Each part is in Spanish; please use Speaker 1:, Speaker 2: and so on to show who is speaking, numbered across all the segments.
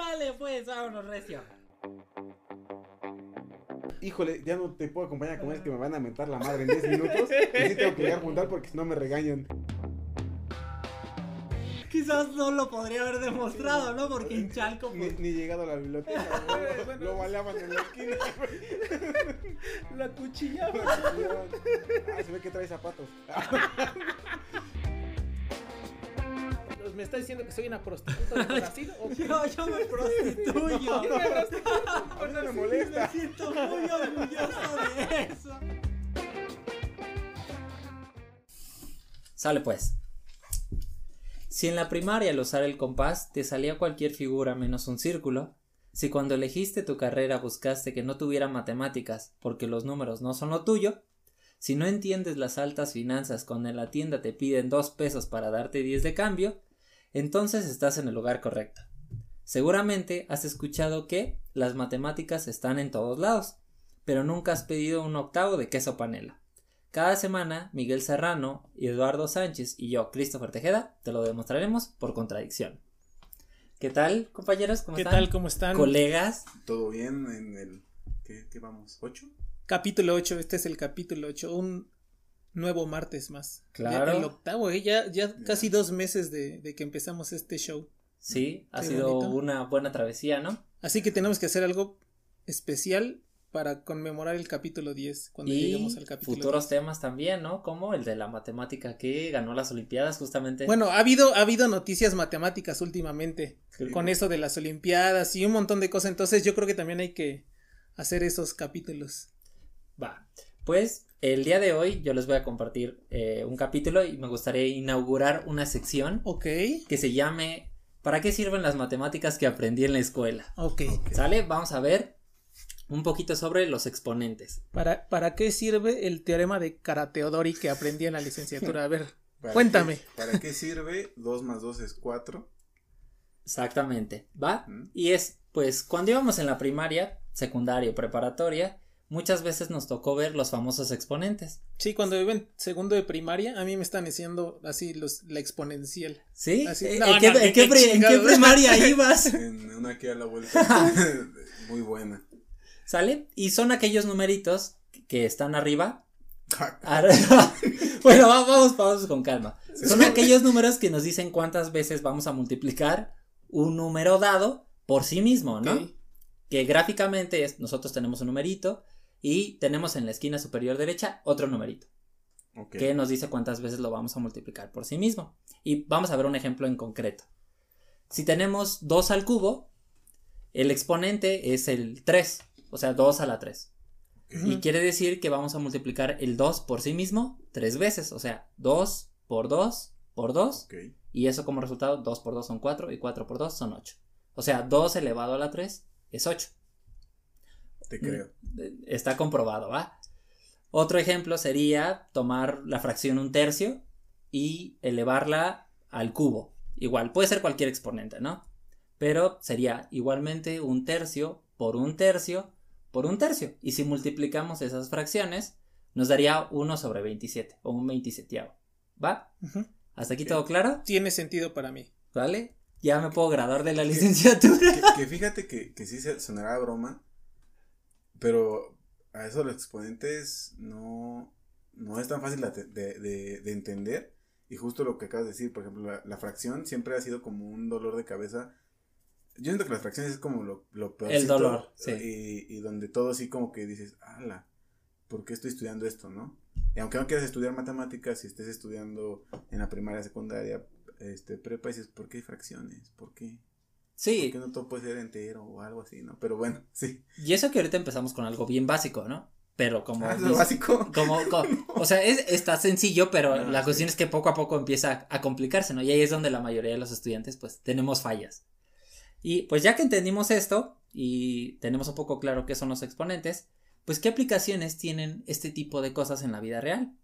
Speaker 1: Sale pues, vámonos, recio.
Speaker 2: Híjole, ya no te puedo acompañar a comer, que me van a mentar la madre en 10 minutos. Y sí tengo que llegar a juntar porque si no me regañan.
Speaker 1: Quizás no lo podría haber demostrado, ¿no? Porque en Chalco,
Speaker 2: Ni,
Speaker 1: pues,
Speaker 2: ni llegado a la biblioteca, güey. Lo baleaban en la esquina, güey.
Speaker 1: la cuchillaba.
Speaker 2: Ah, se ve que trae zapatos.
Speaker 3: ¿Me está diciendo que soy una prostituta de Brasil? ¿O qué?
Speaker 1: Yo, yo me prostituyo.
Speaker 3: ¿Qué me
Speaker 2: no me
Speaker 1: Me
Speaker 2: molesta.
Speaker 1: siento muy orgulloso de eso. Sale pues. Si en la primaria al usar el compás te salía cualquier figura menos un círculo, si cuando elegiste tu carrera buscaste que no tuviera matemáticas porque los números no son lo tuyo, si no entiendes las altas finanzas cuando en la tienda te piden dos pesos para darte 10 de cambio, entonces estás en el lugar correcto. Seguramente has escuchado que las matemáticas están en todos lados, pero nunca has pedido un octavo de queso panela. Cada semana, Miguel Serrano, y Eduardo Sánchez y yo, Christopher Tejeda, te lo demostraremos por contradicción. ¿Qué tal, compañeros? ¿Cómo
Speaker 3: ¿Qué
Speaker 1: están?
Speaker 3: tal? ¿Cómo están?
Speaker 1: Colegas.
Speaker 2: ¿Todo bien en el. ¿Qué, qué vamos? ¿Ocho?
Speaker 3: Capítulo 8, este es el capítulo 8, un nuevo martes más.
Speaker 1: Claro.
Speaker 3: Ya el octavo, ¿eh? ya, ya casi dos meses de, de que empezamos este show.
Speaker 1: Sí, ha
Speaker 3: Qué
Speaker 1: sido
Speaker 3: bonito.
Speaker 1: una buena travesía, ¿no?
Speaker 3: Así que tenemos que hacer algo especial para conmemorar el capítulo 10, cuando
Speaker 1: y
Speaker 3: lleguemos al capítulo
Speaker 1: futuros
Speaker 3: 10.
Speaker 1: temas también, ¿no? Como el de la matemática que ganó las Olimpiadas justamente.
Speaker 3: Bueno, ha habido, ha habido noticias matemáticas últimamente,
Speaker 2: Sí.
Speaker 3: con eso de las Olimpiadas y un montón de cosas, entonces yo creo que también hay que hacer esos capítulos.
Speaker 1: Va. Pues el día de hoy yo les voy a compartir eh, un capítulo y me gustaría inaugurar una sección
Speaker 3: Ok,
Speaker 1: que se llame ¿Para qué sirven las matemáticas que aprendí en la escuela?
Speaker 3: ok.
Speaker 1: ¿Sale? Vamos a ver un poquito sobre los exponentes.
Speaker 3: ¿Para, ¿Para qué sirve el teorema de Karateodori que aprendí en la licenciatura? A ver,
Speaker 2: ¿Para
Speaker 3: Cuéntame.
Speaker 2: qué- ¿Para qué sirve? 2 más 2 es 4.
Speaker 1: Exactamente, ¿va? Y es, pues, cuando íbamos en la primaria, secundaria o preparatoria, muchas veces nos tocó ver los famosos exponentes.
Speaker 3: sí, cuando vivo en segundo de primaria, a mí me están diciendo así los, la exponencial.
Speaker 1: ¿Sí?
Speaker 3: Así-
Speaker 1: ¿En,
Speaker 3: no,
Speaker 1: en qué,
Speaker 3: no,
Speaker 1: en
Speaker 3: qué
Speaker 1: qué pri- en qué
Speaker 3: chingados.
Speaker 1: primaria ibas?
Speaker 2: En una aquí a la vuelta. Muy buena.
Speaker 1: ¿Sale? Y son aquellos numeritos que están arriba. Arriba. bueno, va- vamos, vamos con calma. Son aquellos números que nos dicen cuántas veces vamos a multiplicar un número dado por sí mismo, ¿no? Que gráficamente es, nosotros tenemos un numerito y tenemos en la esquina superior derecha otro numerito
Speaker 2: Ok.
Speaker 1: que nos dice cuántas veces lo vamos a multiplicar por sí mismo. Y vamos a ver un ejemplo en concreto. Si tenemos 2 al cubo, el exponente es el 3, o sea, 2 a la 3. Y quiere decir que vamos a multiplicar el 2 por sí mismo tres veces, o sea, 2 por 2 por 2,
Speaker 2: Ok.
Speaker 1: y eso como resultado, 2 por 2 son 4 y 4 por 2 son 8. O sea, 2 elevado a la 3 es 8.
Speaker 2: Te creo.
Speaker 1: Eh, Está comprobado, ¿va? Otro ejemplo sería tomar la fracción un tercio y elevarla al cubo. Igual, puede ser cualquier exponente, ¿no? Pero sería igualmente un tercio por un tercio por un tercio. Y si multiplicamos esas fracciones, nos daría 1 sobre 27 o un 27. ¿Va? ¿Hasta aquí todo claro?
Speaker 3: Tiene sentido para mí.
Speaker 1: ¿Vale? Ya me puedo graduar de la licenciatura.
Speaker 2: Que, que fíjate que, que sí se sonará broma, pero a eso los exponentes no, no es tan fácil de, de- de- de entender. Y justo lo que acabas de decir, por ejemplo, la, la fracción siempre ha sido como un dolor de cabeza. Yo siento que las fracciones es como lo, lo peor.
Speaker 1: dolor, sí.
Speaker 2: Y, y donde todo así como que dices, ala, ¿por qué estoy estudiando esto, no? Y aunque no quieras estudiar matemáticas, si estés estudiando en la primaria, secundaria, este, prepa, dices, ¿por qué hay fracciones? ¿Por qué?
Speaker 1: Sí,
Speaker 2: Porque no todo puede ser entero o algo así, ¿no? Pero bueno, sí.
Speaker 1: y eso que ahorita empezamos con algo bien básico, ¿no? Pero como...
Speaker 2: Ah, lo básico.
Speaker 1: Como, co- o sea, es, está sencillo, pero
Speaker 2: No,
Speaker 1: la
Speaker 2: sí.
Speaker 1: cuestión es que poco a poco empieza a complicarse, ¿no? Y ahí es donde la mayoría de los estudiantes, pues, tenemos fallas. Y pues ya que entendimos esto y tenemos un poco claro qué son los exponentes, pues, ¿qué aplicaciones tienen este tipo de cosas en la vida real?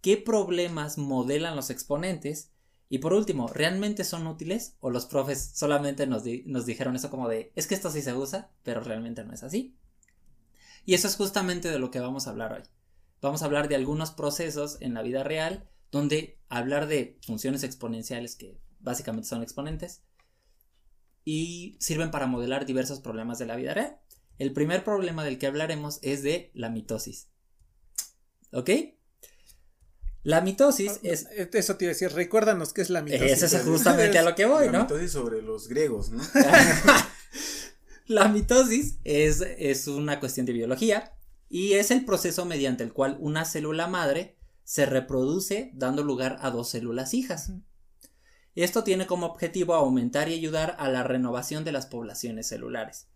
Speaker 1: ¿Qué problemas modelan los exponentes? Y por último, ¿realmente son útiles? ¿O los profes solamente nos, di- nos dijeron eso como de, es que esto sí se usa, pero realmente no es así? Y eso es justamente de lo que vamos a hablar hoy. Vamos a hablar de algunos procesos en la vida real donde hablar de funciones exponenciales que básicamente son exponentes y sirven para modelar diversos problemas de la vida real. El primer problema del que hablaremos es de la mitosis. ¿Ok? La mitosis es.
Speaker 3: Eso te iba a decir, recuérdanos qué es la mitosis.
Speaker 1: Eso es justamente a lo que voy,
Speaker 2: La
Speaker 1: ¿no?
Speaker 2: mitosis sobre los griegos, ¿no?
Speaker 1: La mitosis es, es una cuestión de biología y es el proceso mediante el cual una célula madre se reproduce dando lugar a dos células hijas. Esto tiene como objetivo aumentar y ayudar a la renovación de las poblaciones celulares.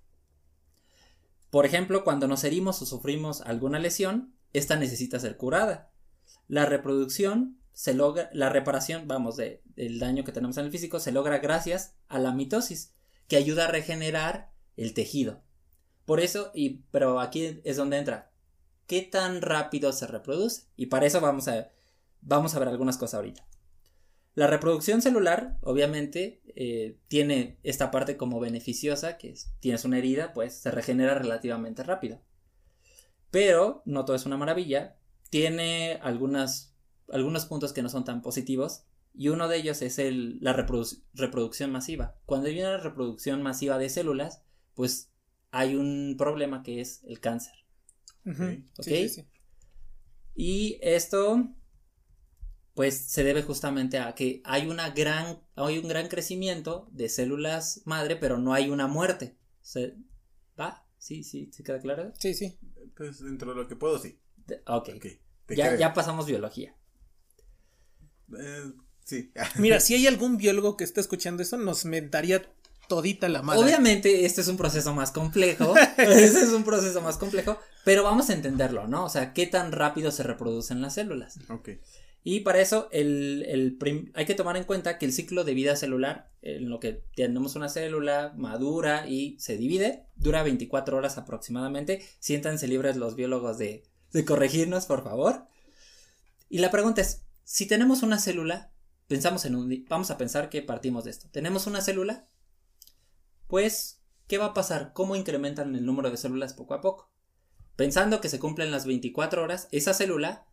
Speaker 1: Por ejemplo, cuando nos herimos o sufrimos alguna lesión, esta necesita ser curada. La reproducción se logra, la reparación, vamos, de, del daño que tenemos en el físico se logra gracias a la mitosis, que ayuda a regenerar el tejido. Por eso, y, pero aquí es donde entra, ¿qué tan rápido se reproduce? Y para eso vamos a, vamos a ver algunas cosas ahorita. La reproducción celular, obviamente, eh, tiene esta parte como beneficiosa, que es, tienes una herida, pues se regenera relativamente rápido. Pero no todo es una maravilla, tiene algunas, algunos puntos que no son tan positivos, y uno de ellos es el, la reprodu reproducción masiva. Cuando hay una reproducción masiva de células, pues hay un problema que es el cáncer.
Speaker 3: Uh -huh.
Speaker 1: ¿Ok?
Speaker 3: Sí, sí, sí.
Speaker 1: Y esto, pues se debe justamente a que hay una gran, hay un gran crecimiento de células madre, pero no hay una muerte. ¿Se, ¿Va? ¿Sí, sí, sí queda claro?
Speaker 3: Sí, sí.
Speaker 2: Pues dentro de lo que puedo, sí.
Speaker 1: De, ok.
Speaker 2: okay.
Speaker 1: Ya, ya pasamos biología.
Speaker 2: Eh, sí.
Speaker 3: Mira, si hay algún biólogo que esté escuchando eso, nos mentaría todita la madre.
Speaker 1: Obviamente, este es un proceso más complejo. este es un proceso más complejo. Pero vamos a entenderlo, ¿no? O sea, qué tan rápido se reproducen las células.
Speaker 2: Ok.
Speaker 1: Y para eso el, el hay que tomar en cuenta que el ciclo de vida celular, en lo que tenemos una célula madura y se divide, dura 24 horas aproximadamente. Siéntanse libres los biólogos de, de corregirnos, por favor. Y la pregunta es, si tenemos una célula, pensamos en un... Vamos a pensar que partimos de esto. Tenemos una célula, pues, ¿qué va a pasar? ¿Cómo incrementan el número de células poco a poco? Pensando que se cumplen las 24 horas, esa célula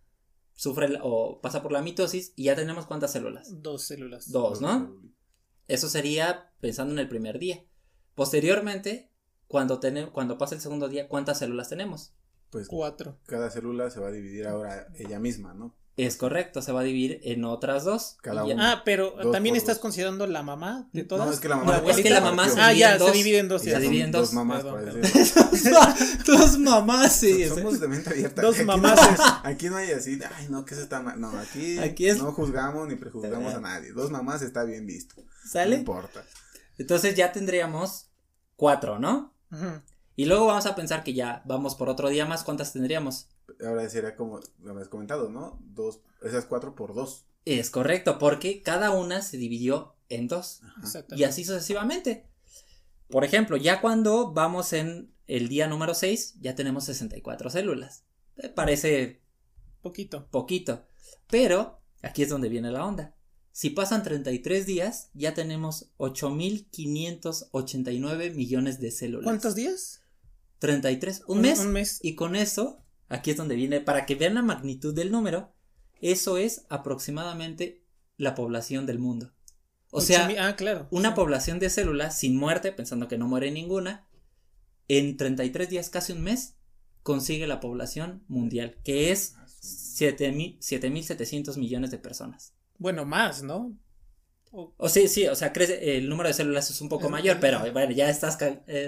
Speaker 1: sufre o pasa por la mitosis y ya tenemos cuántas células.
Speaker 3: Dos células.
Speaker 1: Dos, ¿no? Eso sería pensando en el primer día. Posteriormente, cuando, cuando pasa el segundo día, ¿cuántas células tenemos?
Speaker 2: Pues
Speaker 3: cuatro.
Speaker 2: Cada célula se va a dividir ahora ella misma, ¿no?
Speaker 1: Es correcto, se va a dividir en otras dos.
Speaker 2: Cada
Speaker 1: ya...
Speaker 2: una.
Speaker 3: Ah, pero
Speaker 2: Dos
Speaker 3: también estás
Speaker 2: dos.
Speaker 3: considerando la mamá de todas.
Speaker 2: No, es que la mamá.
Speaker 1: No, es que la mamá se
Speaker 3: Ah,
Speaker 1: divide
Speaker 3: ya,
Speaker 1: en dos.
Speaker 3: se divide en dos. Ya.
Speaker 1: se divide en
Speaker 2: dos
Speaker 1: dos.
Speaker 2: mamás,
Speaker 3: Perdón,
Speaker 1: dos mamás, sí.
Speaker 2: Somos de mente abierta.
Speaker 3: Dos
Speaker 2: Aquí
Speaker 3: mamás.
Speaker 2: no- Aquí no hay así, ay, no, que eso está mal. No, aquí,
Speaker 1: Aquí es-
Speaker 2: no juzgamos ni prejuzgamos a nadie. Dos mamás está bien visto. No
Speaker 1: ¿Sale?
Speaker 2: importa.
Speaker 1: Entonces ya tendríamos cuatro, ¿no?
Speaker 3: Ujú.
Speaker 1: Y luego vamos a pensar que ya vamos por otro día más. ¿Cuántas tendríamos?
Speaker 2: Ahora sería como lo habías comentado, ¿no? Dos, esas cuatro por dos.
Speaker 1: Es correcto, porque cada una se dividió en dos.
Speaker 3: Exacto.
Speaker 1: Y así sucesivamente. Por ejemplo, ya cuando vamos en el día número 6, ya tenemos 64 células. Parece
Speaker 3: Poquito.
Speaker 1: poquito. Pero aquí es donde viene la onda. Si pasan 33 días, ya tenemos 8.589 millones de células.
Speaker 3: ¿Cuántos días?
Speaker 1: 33. Un mes.
Speaker 3: Un mes.
Speaker 1: Y con eso, aquí es donde viene, para que vean la magnitud del número, eso es aproximadamente la población del mundo. O sea,
Speaker 3: ah, claro.
Speaker 1: una
Speaker 3: Sí.
Speaker 1: población de células sin muerte, pensando que no muere ninguna, en 33 días, casi un mes, consigue la población mundial, que es 7.000 7.700 millones de personas.
Speaker 3: Bueno, más, ¿no? O-
Speaker 1: O sí, sí, o sea, crece, el número de células es un poco
Speaker 3: Es-
Speaker 1: mayor, pero bueno, ya estas,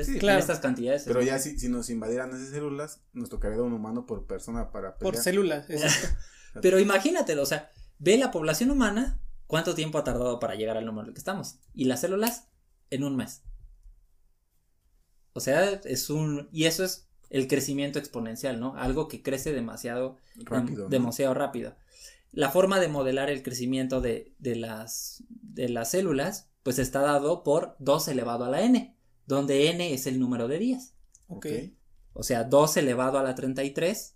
Speaker 2: Sí,
Speaker 3: claro.
Speaker 1: estas cantidades.
Speaker 2: Pero ya si, si nos invadieran esas células, nos tocaría un humano por persona para
Speaker 3: por
Speaker 2: pelear.
Speaker 3: células. exacto.
Speaker 1: Pero imagínatelo, o sea, ve la población humana, cuánto tiempo ha tardado para llegar al número en el que estamos. Y las células, en un mes. O sea, es un. Y eso es el crecimiento exponencial, ¿no? Algo que crece demasiado
Speaker 2: Rápido. ¿no?
Speaker 1: demasiado rápido. La forma de modelar el crecimiento de, de las, de las células, pues está dado por 2 elevado a la n, donde n es el número de días.
Speaker 3: Ok.
Speaker 1: O sea, 2 elevado a la 33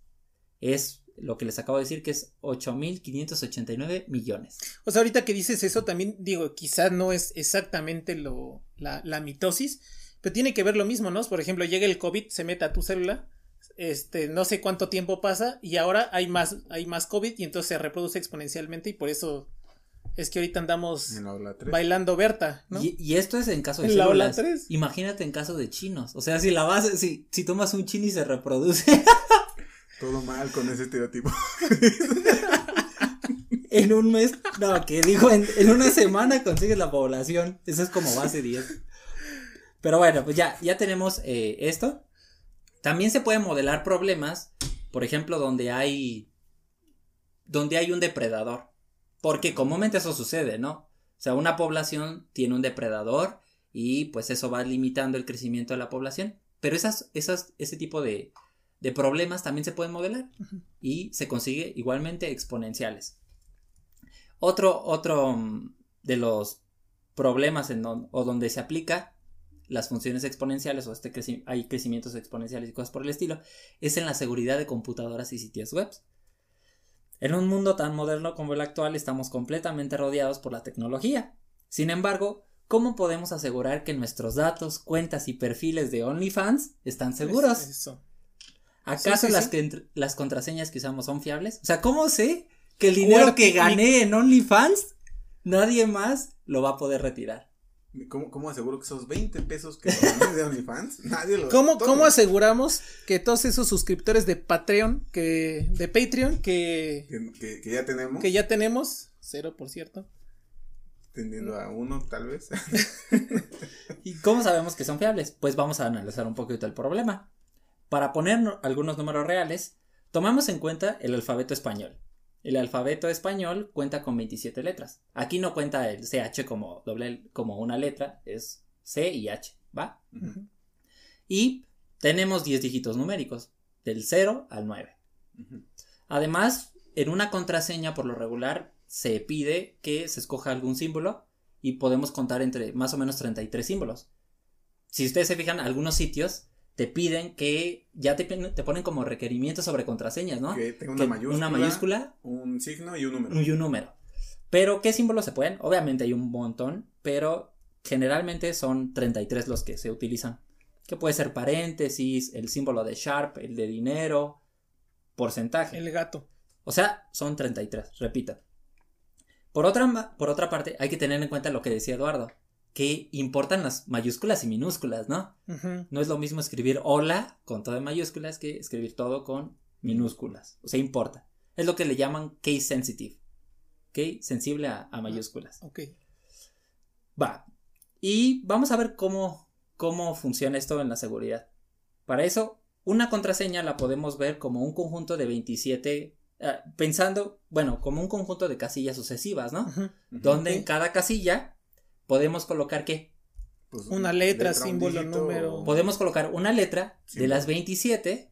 Speaker 1: es lo que les acabo de decir, que es 8.589 millones.
Speaker 3: O sea, ahorita que dices eso, también digo, quizás no es exactamente lo, la, la mitosis, pero tiene que ver lo mismo, ¿no? Por ejemplo, llega el COVID, se mete a tu célula, este, no sé cuánto tiempo pasa, y ahora hay más, hay más COVID, y entonces se reproduce exponencialmente, y por eso es que ahorita andamos
Speaker 2: 3.
Speaker 3: bailando Berta, ¿no?
Speaker 1: Y, y esto es en caso de
Speaker 3: En la ola
Speaker 1: células.
Speaker 3: tres.
Speaker 1: Imagínate en caso de chinos. O sea, si la base, si, si tomas un chino y se reproduce
Speaker 2: Todo mal con ese estereotipo.
Speaker 1: en un mes, no, que digo, en, en una semana consigues la población. Eso es como base 10. Pero bueno, pues ya, ya tenemos eh, esto. También se pueden modelar problemas, por ejemplo, donde hay, donde hay un depredador. Porque comúnmente eso sucede, ¿no? O sea, una población tiene un depredador y pues eso va limitando el crecimiento de la población. Pero esas, esas, ese tipo de, de problemas también se pueden modelar y se consigue igualmente exponenciales. Otro, otro mm, de los problemas en don- o donde se aplica las funciones exponenciales o este creci- hay crecimientos exponenciales y cosas por el estilo es en la seguridad de computadoras y sitios web. En un mundo tan moderno como el actual estamos completamente rodeados por la tecnología. Sin embargo, ¿cómo podemos asegurar que nuestros datos, cuentas y perfiles de OnlyFans están seguros?
Speaker 3: Es- Eso.
Speaker 1: ¿Acaso
Speaker 3: Sí, sí,
Speaker 1: las,
Speaker 3: sí.
Speaker 1: que entr- las contraseñas que usamos son fiables? O sea, ¿cómo sé que el dinero que gané en OnlyFans nadie más lo va a poder retirar?
Speaker 2: ¿Cómo, ¿Cómo aseguro que esos 20 pesos que de OnlyFans, nadie los
Speaker 3: ¿Cómo? ¿Cómo aseguramos que todos esos suscriptores de Patreon, que, de Patreon, que,
Speaker 2: Que, que- que ya tenemos,
Speaker 3: que ya tenemos, cero por cierto,
Speaker 2: tendiendo a uno, tal vez.
Speaker 1: ¿Y cómo sabemos que son fiables? Pues vamos a analizar un poquito el problema. Para poner no- algunos números reales, tomamos en cuenta el alfabeto español. El alfabeto español cuenta con 27 letras. Aquí no cuenta el CH como, doble, como una letra, es C y H, ¿va? Y tenemos 10 dígitos numéricos, del 0 al 9.
Speaker 2: ujú.
Speaker 1: Además, en una contraseña por lo regular se pide que se escoja algún símbolo y podemos contar entre más o menos 33 símbolos. Si ustedes se fijan, algunos sitios te piden que ya te, te ponen como requerimientos sobre contraseñas, ¿no?
Speaker 2: Que tenga
Speaker 1: Que
Speaker 2: una mayúscula,
Speaker 1: una mayúscula
Speaker 2: un signo y un número.
Speaker 1: y un número. Pero, ¿qué símbolos se pueden? Obviamente hay un montón, pero generalmente son 33 los que se utilizan. Que puede ser paréntesis, el símbolo de Sharp, el de dinero, porcentaje.
Speaker 3: el gato.
Speaker 1: O sea, son 33, repito. Por otra, por otra parte, hay que tener en cuenta lo que decía Eduardo, que importan las mayúsculas y minúsculas, ¿no? No es lo mismo escribir hola con todo en mayúsculas que escribir todo con minúsculas. O sea, importa. Es lo que le llaman case sensitive. ¿Ok? Sensible a, a mayúsculas.
Speaker 3: Ok.
Speaker 1: Va. Y vamos a ver cómo, cómo funciona esto en la seguridad. Para eso, una contraseña la podemos ver como un conjunto de 27, ah, pensando, bueno, como un conjunto de casillas sucesivas, ¿no? Donde en cada casilla podemos colocar qué?
Speaker 2: Pues,
Speaker 3: Una letra, símbolo, número.
Speaker 1: Podemos colocar una letra
Speaker 2: Sí.
Speaker 1: de las 27,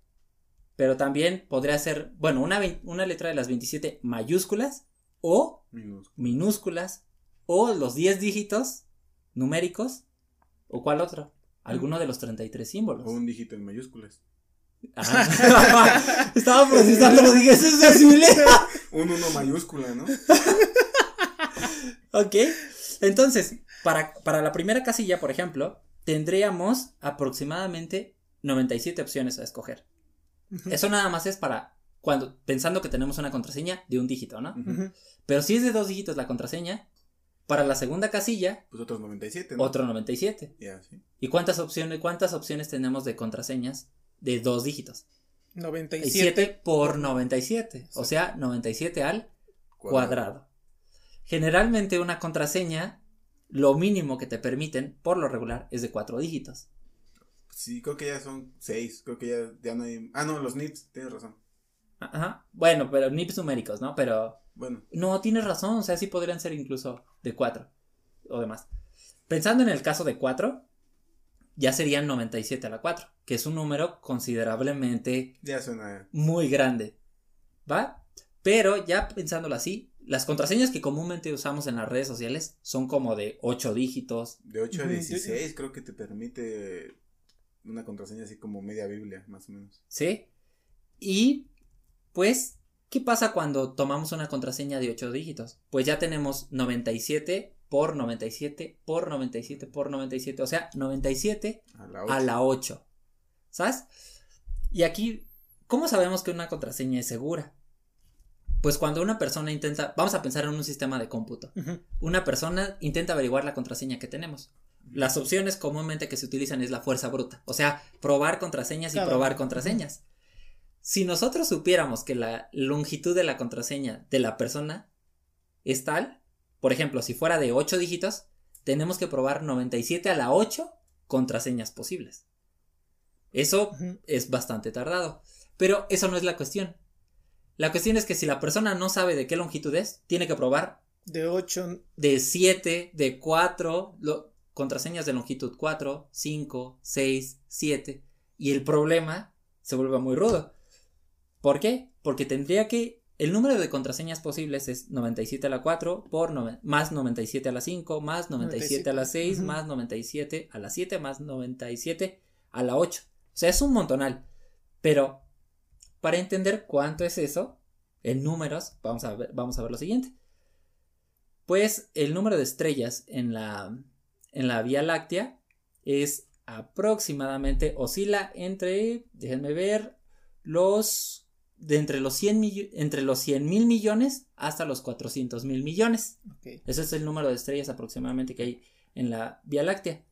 Speaker 1: pero también podría ser, bueno, una, una letra de las 27 mayúsculas o
Speaker 2: minúscula.
Speaker 1: minúsculas o los 10 dígitos numéricos o cuál otro. Alguno de los 33 símbolos.
Speaker 2: O un dígito en mayúsculas.
Speaker 1: Ah, Estaba procesando, lo dije, ¿eso es posible?
Speaker 2: Un uno mayúscula, ¿no?
Speaker 1: ok. Entonces, para, para la primera casilla, por ejemplo, tendríamos aproximadamente 97 opciones a escoger. Eso nada más es para cuando pensando que tenemos una contraseña de un dígito, ¿no? Pero si es de dos dígitos la contraseña, para la segunda casilla,
Speaker 2: Pues otros 97, ¿no?
Speaker 1: otro 97.
Speaker 2: Ya, sí.
Speaker 1: ¿Y cuántas opciones, cuántas opciones tenemos de contraseñas de dos dígitos?
Speaker 3: 97.
Speaker 1: 7 por 97, o sea, 97 al cuadrado. Generalmente una contraseña, lo mínimo que te permiten, por lo regular, es de cuatro dígitos.
Speaker 2: Sí, creo que ya son 6. Creo que ya, ya no hay. Ah, no, los nits, tienes razón.
Speaker 1: Ajá. Bueno, pero nips numéricos, ¿no? Pero
Speaker 2: Bueno,
Speaker 1: no, tienes razón, o sea, sí podrían ser incluso de cuatro o demás. Pensando en el caso de cuatro, ya serían 97 a la 4, que es un número considerablemente
Speaker 2: ya suena.
Speaker 1: muy grande. ¿Va? Pero ya pensándolo así, las contraseñas que comúnmente usamos en las redes sociales son como de 8 dígitos.
Speaker 2: De 8 a
Speaker 3: Ujú,
Speaker 2: 16, creo que te permite una contraseña así como media Biblia, más o menos.
Speaker 1: ¿Sí? Y pues, ¿qué pasa cuando tomamos una contraseña de 8 dígitos? Pues ya tenemos 97 por 97 por 97 por 97, o sea, 97
Speaker 2: A la 8.
Speaker 1: a la 8. ¿Sabes? Y aquí, ¿cómo sabemos que una contraseña es segura? Pues cuando una persona intenta, vamos a pensar en un sistema de cómputo. Una persona intenta averiguar la contraseña que tenemos. Las opciones comúnmente que se utilizan es la fuerza bruta, o sea, probar contraseñas y probar contraseñas. Si nosotros supiéramos que la longitud de la contraseña de la persona es tal, por ejemplo, si fuera de 8 dígitos, tenemos que probar 97 a la 8 contraseñas posibles. Eso es bastante tardado. Pero eso no es la cuestión. La cuestión es que si la persona no sabe de qué longitud es, tiene que probar
Speaker 3: De 8.
Speaker 1: de 7, de 4, lo- contraseñas de longitud 4, 5, 6, 7. Y el problema se vuelve muy rudo. ¿Por qué? Porque tendría que. El número de contraseñas posibles es 97 a la 4 por nove- más 97 a la 5 más 97 a la 6
Speaker 3: Ujú.
Speaker 1: más 97 a la 7 más 97 a la 8. O sea, es un montonal. Pero para entender cuánto es eso, en números, vamos a ver, vamos a ver lo siguiente. Pues el número de estrellas en la, en la Vía Láctea es aproximadamente, oscila entre, déjenme ver, los, de entre los 100 millo- entre los 100 mil millones hasta los 400 mil millones.
Speaker 3: Ok.
Speaker 1: Ese es el número de estrellas aproximadamente que hay en la Vía Láctea.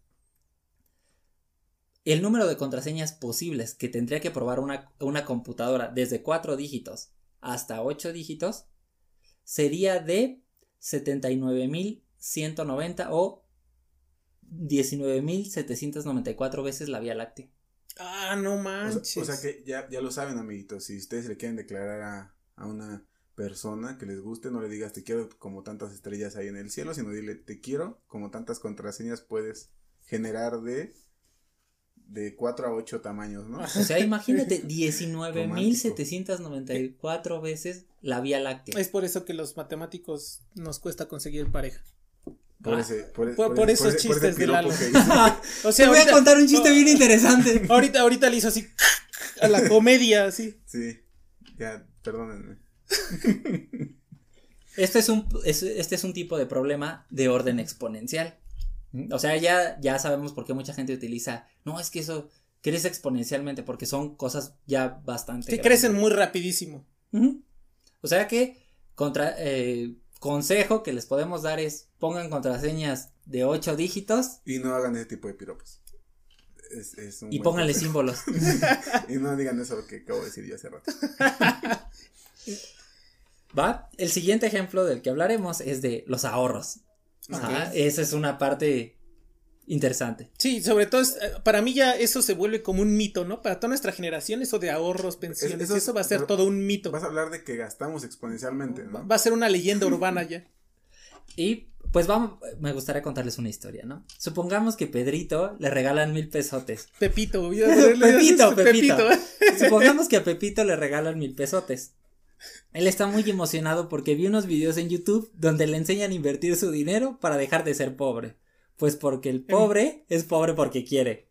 Speaker 1: El número de contraseñas posibles que tendría que probar una, una computadora desde 4 dígitos hasta 8 dígitos sería de 79.190 o 19.794 veces la Vía Láctea.
Speaker 3: Ah, no
Speaker 2: O
Speaker 3: manches.
Speaker 2: sea, o sea que ya, ya lo saben, amiguitos. Si ustedes le quieren declarar a, a una persona que les guste, no le digas te quiero como tantas estrellas hay en el cielo, sino dile te quiero como tantas contraseñas puedes generar de de 4 a 8 tamaños, ¿no?
Speaker 1: O sea, imagínate 19.794 veces la Vía Láctea.
Speaker 3: Es por eso que los matemáticos nos cuesta conseguir pareja.
Speaker 2: Por
Speaker 1: Ah.
Speaker 2: ese, por,
Speaker 3: Por- por esos
Speaker 2: ese-
Speaker 3: chistes de Lalo. O sea,
Speaker 1: Te voy a contar un chiste bien interesante.
Speaker 3: Ahorita, ahorita le hizo así a la comedia, así.
Speaker 2: Sí, ya, perdónenme.
Speaker 1: Este es un, es- este es un tipo de problema de orden exponencial. O sea, ya, ya sabemos por qué mucha gente utiliza. No, es que eso crece exponencialmente porque son cosas ya bastante.
Speaker 3: Que
Speaker 1: grandes.
Speaker 3: crecen muy rapidísimo.
Speaker 1: Ujú. O sea que contra, eh, consejo que les podemos dar es pongan contraseñas de 8 dígitos
Speaker 2: Y no hagan ese tipo de piropos. Es, es un
Speaker 1: y pónganle
Speaker 2: consejo.
Speaker 1: símbolos.
Speaker 2: Y no digan eso que acabo de decir yo hace rato.
Speaker 1: ¿Va? El siguiente ejemplo del que hablaremos es de los ahorros. Ajá. Esa es una parte interesante.
Speaker 3: Sí, sobre todo, es, eh, para mí ya eso se vuelve como un mito, ¿no? Para toda nuestra generación, eso de ahorros, pensiones,
Speaker 2: eso
Speaker 3: eso,
Speaker 2: es-
Speaker 3: va a ser
Speaker 2: pero-
Speaker 3: todo un mito.
Speaker 2: Vas a hablar de que gastamos exponencialmente,
Speaker 3: Va
Speaker 2: ¿no?
Speaker 3: va a ser una leyenda urbana ya.
Speaker 1: Y pues vamos, me gustaría contarles una historia, ¿no? Supongamos que Pedrito le regalan mil pesotes.
Speaker 3: Pepito, voy a ponerle-
Speaker 1: Pepito, Pepito. Supongamos que a Pepito le regalan mil pesotes. Él está muy emocionado porque vi unos videos en YouTube donde le enseñan a invertir su dinero para dejar de ser pobre. Pues porque el pobre es pobre porque quiere.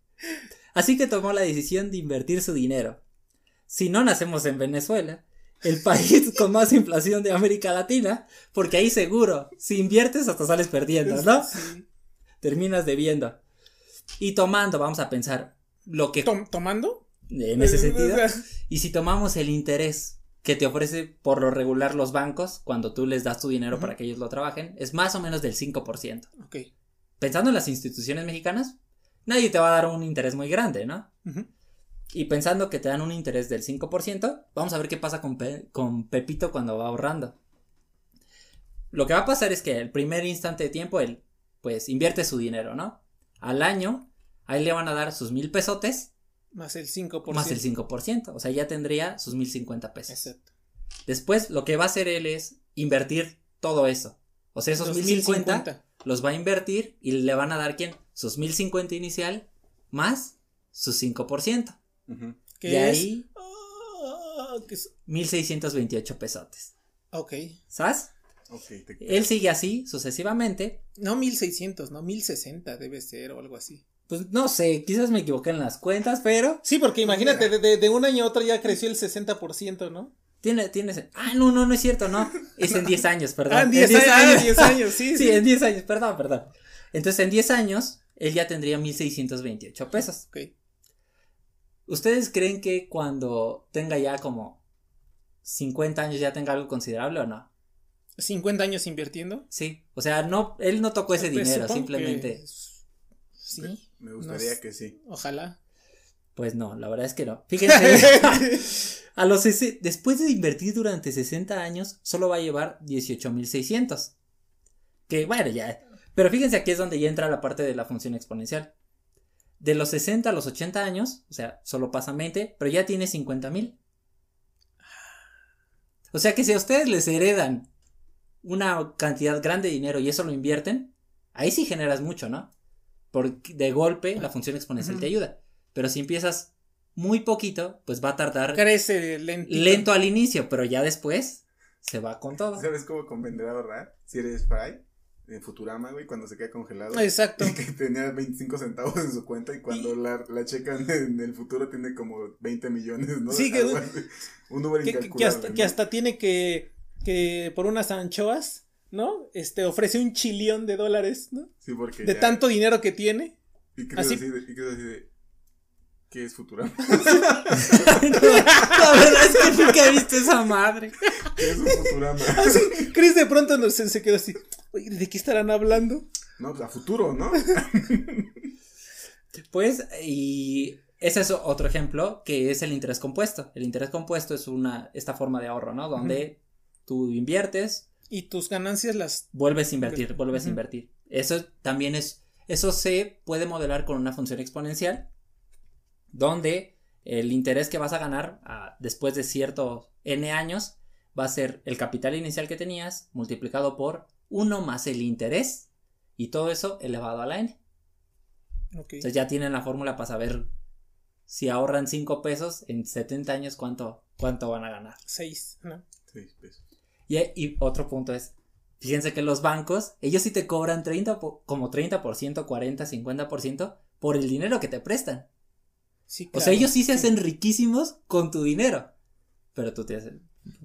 Speaker 1: Así que tomó la decisión de invertir su dinero. Si no nacemos en Venezuela, el país con más inflación de América Latina, porque ahí seguro, si inviertes hasta sales perdiendo, ¿no?
Speaker 3: Sí.
Speaker 1: Terminas debiendo. Y tomando, vamos a pensar, lo que
Speaker 3: Tom- ¿Tomando?
Speaker 1: en ese sentido. Y si tomamos el interés que te ofrece por lo regular los bancos cuando tú les das tu dinero para que ellos lo trabajen, es más o menos del 5%.
Speaker 3: Ok.
Speaker 1: Pensando en las instituciones mexicanas, nadie te va a dar un interés muy grande, ¿no? Y pensando que te dan un interés del 5%, vamos a ver qué pasa con, Pe- con Pepito cuando va ahorrando. Lo que va a pasar es que el primer instante de tiempo él, pues, invierte su dinero, ¿no? Al año, ahí le van a dar sus mil pesotes
Speaker 3: Más el 5%.
Speaker 1: más el 5%. O sea, ya tendría sus 1050 pesos.
Speaker 3: Exacto.
Speaker 1: Después, lo que va a hacer él es invertir todo eso. O sea, esos
Speaker 3: Los
Speaker 1: 1050
Speaker 3: 1050.
Speaker 1: los va a invertir y le van a dar quién? Sus 1050 inicial más sus 5%.
Speaker 2: Ujú.
Speaker 3: Que
Speaker 1: de
Speaker 3: es-
Speaker 1: ahí,
Speaker 3: Ah, que es-
Speaker 1: 1628 pesotes.
Speaker 3: Ok.
Speaker 1: ¿Sabes?
Speaker 2: Ok, te-
Speaker 1: Él sigue así sucesivamente.
Speaker 3: No 1600, no 1060 debe ser o algo así.
Speaker 1: Pues no sé, quizás me equivoqué en las cuentas, pero
Speaker 3: Sí, porque imagínate, de, de- de un año a otro ya creció el 60%, ¿no?
Speaker 1: tiene, tiene. Ah, no, no, no es cierto, no. Es en 10 años, perdón.
Speaker 3: Ah, en 10 años, ah, 10 años, sí,
Speaker 1: Sí,
Speaker 3: sí.
Speaker 1: en 10 años, perdón, perdón. Entonces, en 10 años, él ya tendría 1628 pesos.
Speaker 3: Ok.
Speaker 1: ¿Ustedes creen que cuando tenga ya como 50 años ya tenga algo considerable o no.
Speaker 3: 50 años invirtiendo.
Speaker 1: Sí, o sea, no, él no tocó ese
Speaker 3: Pues
Speaker 1: dinero, simplemente.
Speaker 3: que Sí,
Speaker 2: Me gustaría que sí.
Speaker 3: ojalá.
Speaker 1: Pues no, la verdad es que no. Fíjense, a los después de invertir durante 60 años, solo va a llevar 18.600. Que bueno, ya. Pero fíjense aquí es donde ya entra la parte de la función exponencial. De los 60 a los 80 años, o sea, solo pasa 20, pero ya tiene 50.000. O sea que si a ustedes les heredan una cantidad grande de dinero y eso lo invierten, ahí sí generas mucho, ¿no? Porque de golpe la función exponencial te ayuda. Pero si empiezas muy poquito, pues va a tardar
Speaker 3: Crece lentito.
Speaker 1: lento al inicio, pero ya después se va con todo.
Speaker 2: ¿Sabes cómo convendrá ahorrar? Si eres Fry, en Futurama, güey, cuando se queda congelado.
Speaker 3: Exacto.
Speaker 2: Y que tenía 25 centavos en su cuenta y cuando la, la checan en el futuro tiene como 20 millones, ¿no?
Speaker 3: Sí, que-
Speaker 2: un número
Speaker 3: Que, que-
Speaker 2: incalculable.
Speaker 3: que hasta,
Speaker 2: ¿no?
Speaker 3: que hasta tiene que, que por unas anchoas, ¿no? Este, ofrece un chillón de dólares, ¿no?
Speaker 2: Sí, porque
Speaker 3: De
Speaker 2: ya-
Speaker 3: tanto dinero que tiene.
Speaker 2: Y Chris
Speaker 3: así-
Speaker 2: así, de, y Chris así de, ¿qué es Futurama?
Speaker 1: la verdad es que nunca he visto esa madre.
Speaker 2: ¿Qué es un Futurama?
Speaker 3: Chris de pronto nos, se quedó así. Oye, ¿de qué estarán hablando?
Speaker 2: no, pues a futuro, ¿no?
Speaker 1: Pues, y ese es otro ejemplo que es el interés compuesto. El interés compuesto es una, esta forma de ahorro, ¿no? Donde tú inviertes,
Speaker 3: Y tus ganancias las.
Speaker 1: vuelves a invertir, vuelves a invertir. Eso también es, eso se puede modelar con una función exponencial, donde el interés que vas a ganar ah, después de ciertos n años va a ser el capital inicial que tenías multiplicado por 1 más el interés y todo eso elevado a la n. Entonces ya tienen la fórmula para saber si ahorran 5 pesos en 70 años cuánto, cuánto van a ganar.
Speaker 3: Seis, ¿no?
Speaker 2: Seis pesos.
Speaker 1: Y, y otro punto es, fíjense que los bancos, ellos sí te cobran 30, po- como 30%, 40, 50% por el dinero que te prestan.
Speaker 3: Sí,
Speaker 1: O sea, ellos sí se hacen riquísimos con tu dinero. Pero tú te haces...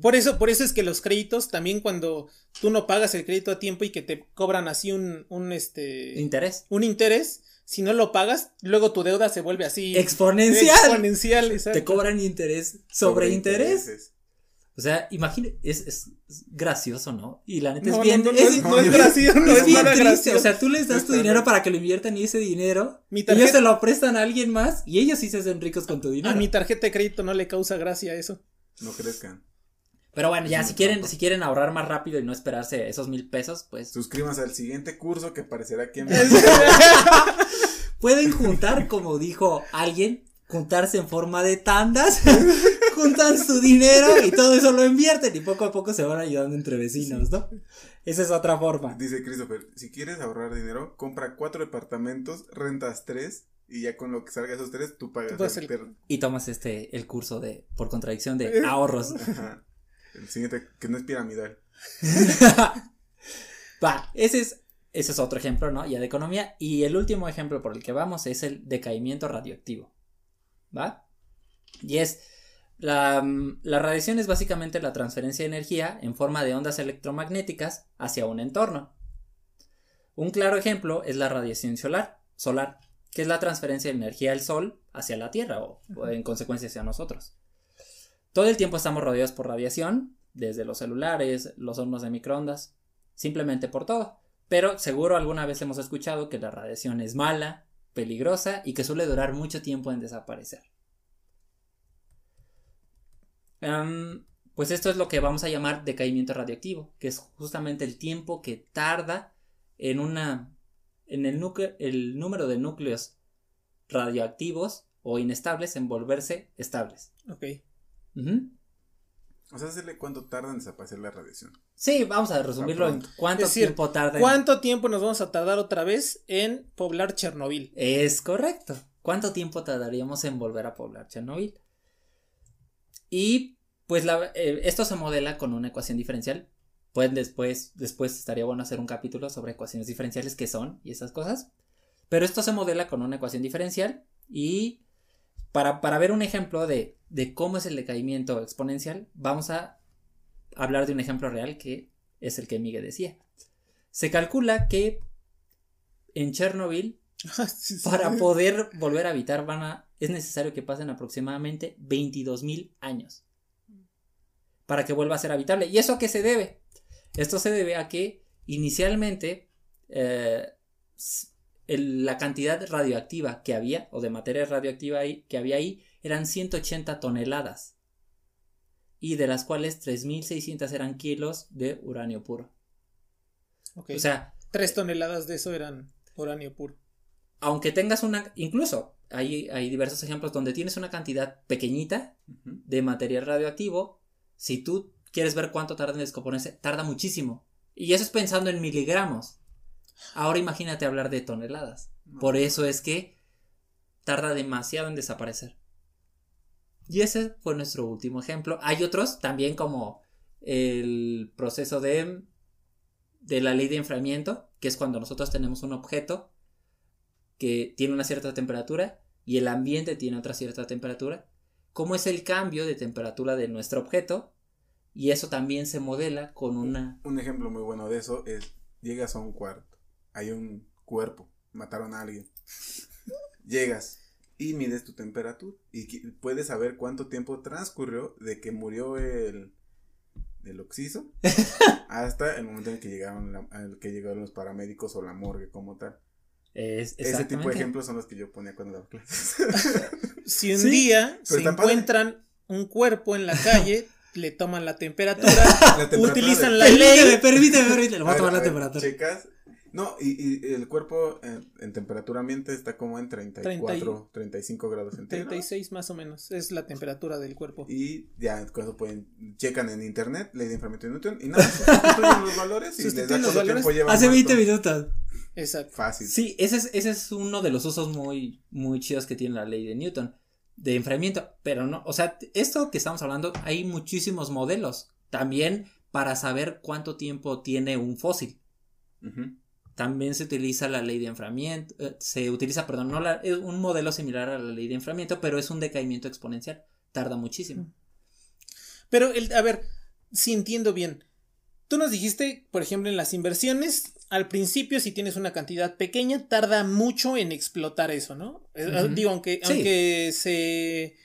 Speaker 3: Por eso, por eso es que los créditos, también cuando tú no pagas el crédito a tiempo y que te cobran así un, un este.
Speaker 1: Interés.
Speaker 3: un interés, si no lo pagas, luego tu deuda se vuelve así.
Speaker 1: Exponencial.
Speaker 3: Exponencial, exacto.
Speaker 1: Te cobran interés sobre, interés.
Speaker 2: intereses.
Speaker 1: O sea, imagínate, es, es- es gracioso, ¿no? Y la neta
Speaker 3: No,
Speaker 1: es bien...
Speaker 3: no, no,
Speaker 1: es-
Speaker 3: no, no es gracioso, no
Speaker 1: es
Speaker 3: es
Speaker 1: bien
Speaker 3: nada
Speaker 1: triste,
Speaker 3: gracioso.
Speaker 1: o sea, tú les das tu dinero para que lo inviertan y ese dinero
Speaker 3: Mi
Speaker 1: ellos
Speaker 3: tarjeta-
Speaker 1: se lo prestan a alguien más y ellos sí se hacen ricos con tu
Speaker 3: A
Speaker 1: dinero.
Speaker 3: mi tarjeta de crédito no le causa gracia eso.
Speaker 2: No crezcan.
Speaker 1: Pero bueno, ya si quieren, si quieren ahorrar más rápido y no esperarse esos mil pesos, pues
Speaker 2: Suscríbanse al siguiente curso que aparecerá aquí en
Speaker 1: pueden juntar, como dijo alguien, juntarse en forma de tandas, juntan su dinero y todo eso lo invierten y poco a poco se van ayudando entre vecinos, ¿no? Esa es otra forma.
Speaker 2: Dice Christopher, si quieres ahorrar dinero, compra cuatro departamentos, rentas tres y ya con lo que salga esos tres, tú pagas
Speaker 3: Tú
Speaker 2: el
Speaker 3: el-
Speaker 2: per-
Speaker 1: Y tomas este, el curso de, por contradicción, de ahorros.
Speaker 2: Ajá. El siguiente, que no es piramidal.
Speaker 1: Va, ese es, ese es otro ejemplo, ¿no? Ya de economía. Y el último ejemplo por el que vamos es el decaimiento radioactivo. ¿Va? Y es, la, mm, la radiación es básicamente la transferencia de energía en forma de ondas electromagnéticas hacia un entorno. Un claro ejemplo es la radiación solar, solar, que es la transferencia de energía del Sol hacia la Tierra o, o en consecuencia hacia nosotros. Todo el tiempo estamos rodeados por radiación, desde los celulares, los hornos de microondas, simplemente por todo. Pero seguro alguna vez hemos escuchado que la radiación es mala, peligrosa y que suele durar mucho tiempo en desaparecer. Pues esto es lo que vamos a llamar decaimiento radioactivo, que es justamente el tiempo que tarda en una en el, núcleo, el número de núcleos radioactivos o inestables en volverse estables.
Speaker 3: Ok.
Speaker 1: Ujú.
Speaker 2: O sea, hacerle cuánto tarda en desaparecer la radiación.
Speaker 1: Sí, vamos a resumirlo en cuánto
Speaker 3: Es decir,
Speaker 1: tiempo tarda. en-
Speaker 3: ¿Cuánto tiempo nos vamos a tardar otra vez en poblar Chernobyl?
Speaker 1: Es correcto. ¿Cuánto tiempo tardaríamos en volver a poblar Chernobyl? Y pues la- eh, esto se modela con una ecuación diferencial. Pues después, después estaría bueno hacer un capítulo sobre ecuaciones diferenciales que son y esas cosas. Pero esto se modela con una ecuación diferencial y para, para ver un ejemplo de, de cómo es el decaimiento exponencial, vamos a hablar de un ejemplo real que es el que Miguel decía. Se calcula que en Chernobyl para poder volver a habitar van a, es necesario que pasen aproximadamente 22.000 años. para que vuelva a ser habitable. ¿Y eso a qué se debe? Esto se debe a que inicialmente eh, la cantidad radioactiva que había, o de materia radioactiva que había ahí, eran 180 toneladas. Y de las cuales 3.600 eran kilos de uranio puro.
Speaker 3: O sea, 3 toneladas de eso eran uranio puro.
Speaker 1: Aunque tengas una, incluso hay, hay diversos ejemplos donde tienes una cantidad pequeñita de material radioactivo, si tú quieres ver cuánto tarda en descomponerse, tarda muchísimo. Y eso es pensando en miligramos. Ahora imagínate hablar de toneladas. Por eso es que tarda demasiado en desaparecer. Y ese fue nuestro último ejemplo. Hay otros también como el proceso de, de la ley de enfriamiento, que es cuando nosotros tenemos un objeto que tiene una cierta temperatura y el ambiente tiene otra cierta temperatura. ¿Cómo es el cambio de temperatura de nuestro objeto? Y eso también se modela con una...
Speaker 2: Un ejemplo muy bueno de eso es, llegas a un cuarto, hay un cuerpo, mataron a alguien. llegas y mides tu temperatura y puedes saber cuánto tiempo transcurrió de que murió el, el oxiso hasta el momento en que llegaron, que llegaron los paramédicos o la morgue como tal. Ese tipo de ejemplos son los que yo ponía cuando daba clases.
Speaker 3: si un día se encuentran un cuerpo en la calle, le toman la temperatura, utilizan la ley.
Speaker 1: Permíteme, permíteme, le voy a tomar la temperatura.
Speaker 2: Checas. No, y, y el cuerpo en, temperatura ambiente está como en 34, 35 grados centígrados.
Speaker 3: 36 más o menos, es la temperatura del cuerpo.
Speaker 2: Y ya con eso pueden, checan en internet, ley de de Newton, y nada, sustituyen los valores y les da cuánto
Speaker 1: tiempo lleva. Hace 20 minutos.
Speaker 3: Exacto.
Speaker 2: Fácil.
Speaker 1: Sí, ese es, ese es uno de los usos muy, muy chidos que tiene la ley de Newton de enfriamiento, pero no, o sea, esto que estamos hablando, hay muchísimos modelos también para saber cuánto tiempo tiene un fósil. También se utiliza la ley de enfriamiento, eh, se utiliza, perdón, no la, un modelo similar a la ley de enfriamiento, pero es un decaimiento exponencial, tarda muchísimo.
Speaker 3: Pero, el, a ver, si entiendo bien, tú nos dijiste, por ejemplo, en las inversiones, al principio, si tienes una cantidad pequeña, tarda mucho en explotar eso, ¿no? Eh, digo, aunque, aunque se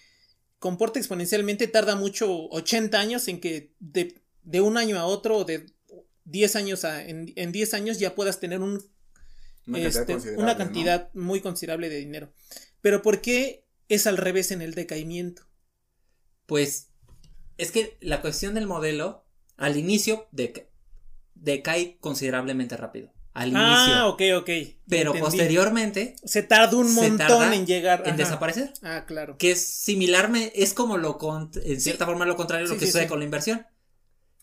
Speaker 3: comporta exponencialmente, tarda mucho 80 años en que de, un año a otro o de 10 años a, en, 10 años ya puedas tener un, una cantidad, este, muy considerable de dinero. Pero ¿por qué es al revés en el decaimiento?
Speaker 1: Pues es que la cuestión del modelo, al inicio, de, decae considerablemente rápido. Al inicio. Ah,
Speaker 3: ok, ok.
Speaker 1: Pero posteriormente.
Speaker 3: Se tarda un montón en llegar.
Speaker 1: En desaparecer.
Speaker 3: Ah, claro.
Speaker 1: Que es similar, es como lo. En cierta forma, lo contrario de lo que sucede con la inversión.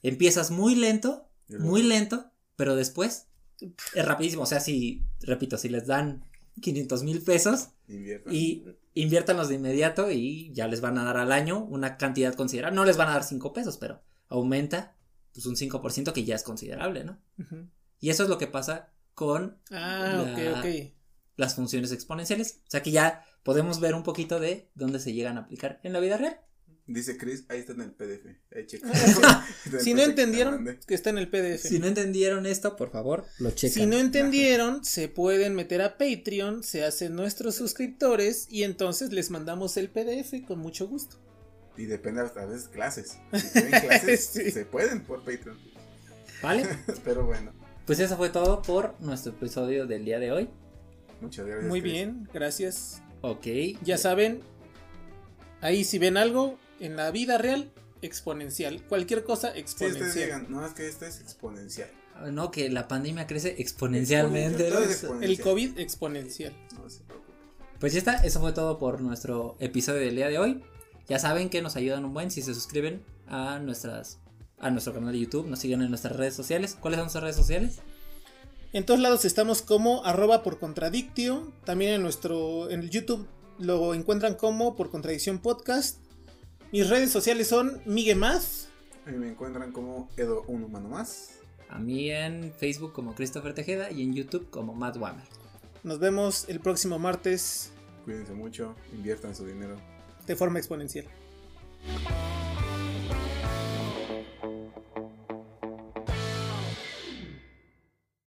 Speaker 1: Empiezas muy lento, muy lento, pero después es rapidísimo. O sea, si, repito, si les dan 500 mil pesos y inviértanlos de inmediato y ya les van a dar al año una cantidad considerable. No les van a dar 5 pesos, pero aumenta pues un 5% que ya es considerable, ¿no? Y eso es lo que pasa con
Speaker 3: ah,
Speaker 1: las funciones exponenciales. O sea que ya podemos ver un poquito de dónde se llegan a aplicar en la vida real.
Speaker 2: Dice Chris, ahí está en el PDF. Ahí
Speaker 3: ah, si no entendieron, que está en el PDF.
Speaker 1: Si no entendieron esto, por favor, lo chequen.
Speaker 3: Si no entendieron, se pueden meter a Patreon, se hacen nuestros suscriptores y entonces les mandamos el PDF con mucho gusto.
Speaker 2: Y depende a veces clases. Si clases, se pueden por Patreon.
Speaker 1: ¿Vale?
Speaker 2: Pero bueno.
Speaker 1: Pues eso fue todo por nuestro episodio del día de hoy.
Speaker 2: Muchas gracias.
Speaker 3: Muy bien, gracias.
Speaker 1: Ok.
Speaker 3: Ya saben, ahí si ven algo en la vida real, exponencial. Cualquier cosa exponencial.
Speaker 2: Sí, digan, no, es que esto es exponencial.
Speaker 1: No, que la pandemia crece exponencialmente.
Speaker 3: El COVID exponencial. No se preocupe.
Speaker 1: Pues ya está, eso fue todo por nuestro episodio del día de hoy. Ya saben que nos ayudan un buen si se suscriben a nuestras a nuestro canal de YouTube, nos siguen en nuestras redes sociales. ¿Cuáles son nuestras redes sociales?
Speaker 3: En todos lados estamos como arroba por contradictio. También en nuestro en el YouTube lo encuentran como por contradicción podcast. Mis redes sociales son Miguel Más.
Speaker 2: A mí me encuentran como Edo Un Humano Más.
Speaker 1: A mí en Facebook como Christopher Tejeda y en YouTube como Matt Wammer.
Speaker 3: Nos vemos el próximo martes.
Speaker 2: Cuídense mucho, inviertan su dinero
Speaker 3: de forma exponencial.